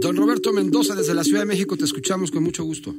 Don Roberto Mendoza, desde la Ciudad de México, te escuchamos con mucho gusto.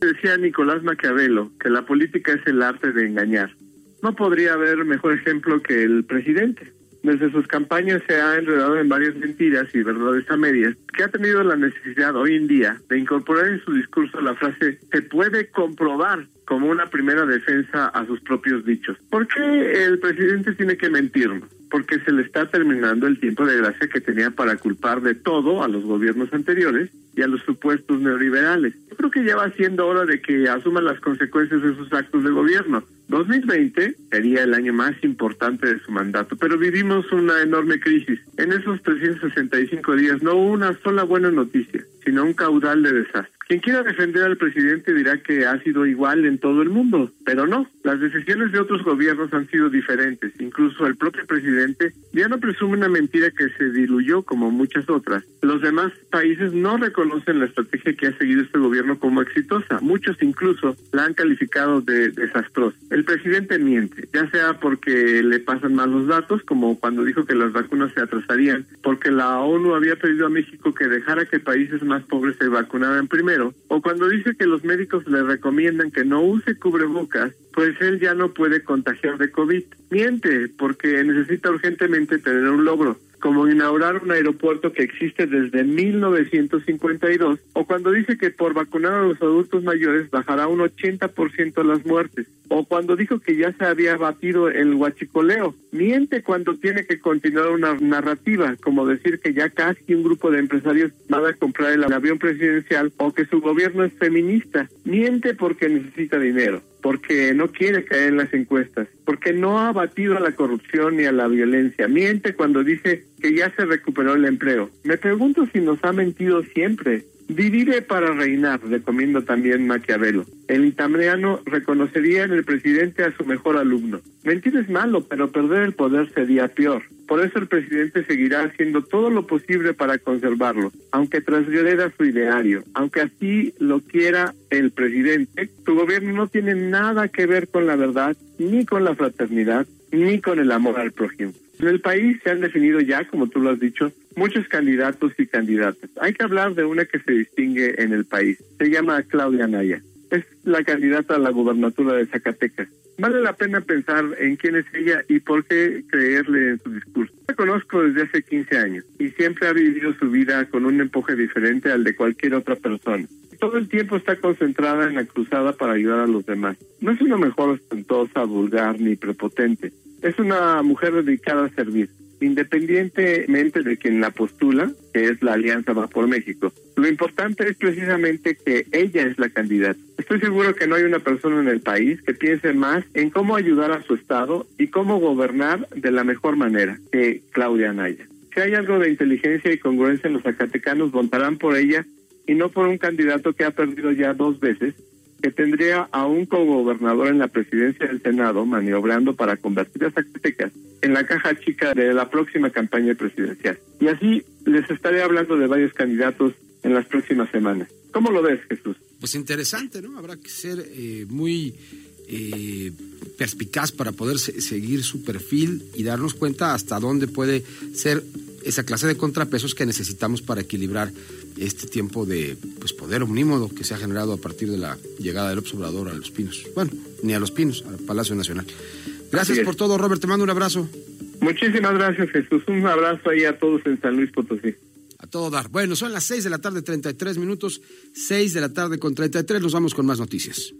Decía Nicolás Maquiavelo que la política es el arte de engañar. No podría haber mejor ejemplo que el presidente. Desde sus campañas se ha enredado en varias mentiras y verdades a medias, que ha tenido la necesidad hoy en día de incorporar en su discurso la frase se puede comprobar como una primera defensa a sus propios dichos. ¿Por qué el presidente tiene que mentirnos? Porque se le está terminando el tiempo de gracia que tenía para culpar de todo a los gobiernos anteriores y a los supuestos neoliberales. Yo creo que ya va siendo hora de que asuman las consecuencias de sus actos de gobierno. 2020 sería el año más importante de su mandato, pero vivimos una enorme crisis. En esos 365 días no hubo una sola buena noticia, sino un caudal de desastre. Quien quiera defender al presidente dirá que ha sido igual en todo el mundo, pero no. Las decisiones de otros gobiernos han sido diferentes. Incluso el propio presidente ya no presume una mentira que se diluyó como muchas otras. Los demás países no reconocen la estrategia que ha seguido este gobierno como exitosa. Muchos incluso la han calificado de desastrosa. El presidente miente, ya sea porque le pasan mal los datos, como cuando dijo que las vacunas se atrasarían, porque la ONU había pedido a México que dejara que países más pobres se vacunaran primero, o cuando dice que los médicos le recomiendan que no use cubrebocas, pues él ya no puede contagiar de COVID. Miente, porque necesita urgentemente tener un logro como inaugurar un aeropuerto que existe desde 1952, o cuando dice que por vacunar a los adultos mayores bajará un 80% las muertes, o cuando dijo que ya se había batido el huachicoleo. Miente cuando tiene que continuar una narrativa, como decir que ya casi un grupo de empresarios van a comprar el avión presidencial o que su gobierno es feminista. Miente porque necesita dinero porque no quiere caer en las encuestas, porque no ha batido a la corrupción ni a la violencia. Miente cuando dice que ya se recuperó el empleo. Me pregunto si nos ha mentido siempre. Divide para reinar, recomiendo también Maquiavelo. El italiano reconocería en el presidente a su mejor alumno. Mentir es malo, pero perder el poder sería peor. Por eso el presidente seguirá haciendo todo lo posible para conservarlo, aunque transgreda su ideario, aunque así lo quiera el presidente. Su gobierno no tiene nada que ver con la verdad, ni con la fraternidad, ni con el amor al prójimo. En el país se han definido ya, como tú lo has dicho, muchos candidatos y candidatas. Hay que hablar de una que se distingue en el país. Se llama Claudia Naya. Es la candidata a la gubernatura de Zacatecas. Vale la pena pensar en quién es ella y por qué creerle en su discurso. La conozco desde hace 15 años y siempre ha vivido su vida con un empuje diferente al de cualquier otra persona. Todo el tiempo está concentrada en la cruzada para ayudar a los demás. No es una mejor ostentosa, vulgar ni prepotente es una mujer dedicada a servir, independientemente de quien la postula, que es la Alianza Va por México. Lo importante es precisamente que ella es la candidata. Estoy seguro que no hay una persona en el país que piense más en cómo ayudar a su Estado y cómo gobernar de la mejor manera que Claudia Anaya. Si hay algo de inteligencia y congruencia en los zacatecanos, votarán por ella y no por un candidato que ha perdido ya dos veces que tendría a un cogobernador en la presidencia del Senado maniobrando para convertir a Zacatecas en la caja chica de la próxima campaña presidencial. Y así les estaré hablando de varios candidatos en las próximas semanas. ¿Cómo lo ves, Jesús? Pues interesante, ¿no? Habrá que ser eh, muy eh, perspicaz para poder seguir su perfil y darnos cuenta hasta dónde puede ser esa clase de contrapesos que necesitamos para equilibrar este tiempo de pues, poder omnímodo que se ha generado a partir de la llegada del observador a Los Pinos. Bueno, ni a Los Pinos, al Palacio Nacional. Gracias por todo, Robert. Te mando un abrazo. Muchísimas gracias, Jesús. Un abrazo ahí a todos en San Luis Potosí. A todo dar. Bueno, son las 6 de la tarde, 33 minutos. 6 de la tarde con 33. Nos vamos con más noticias.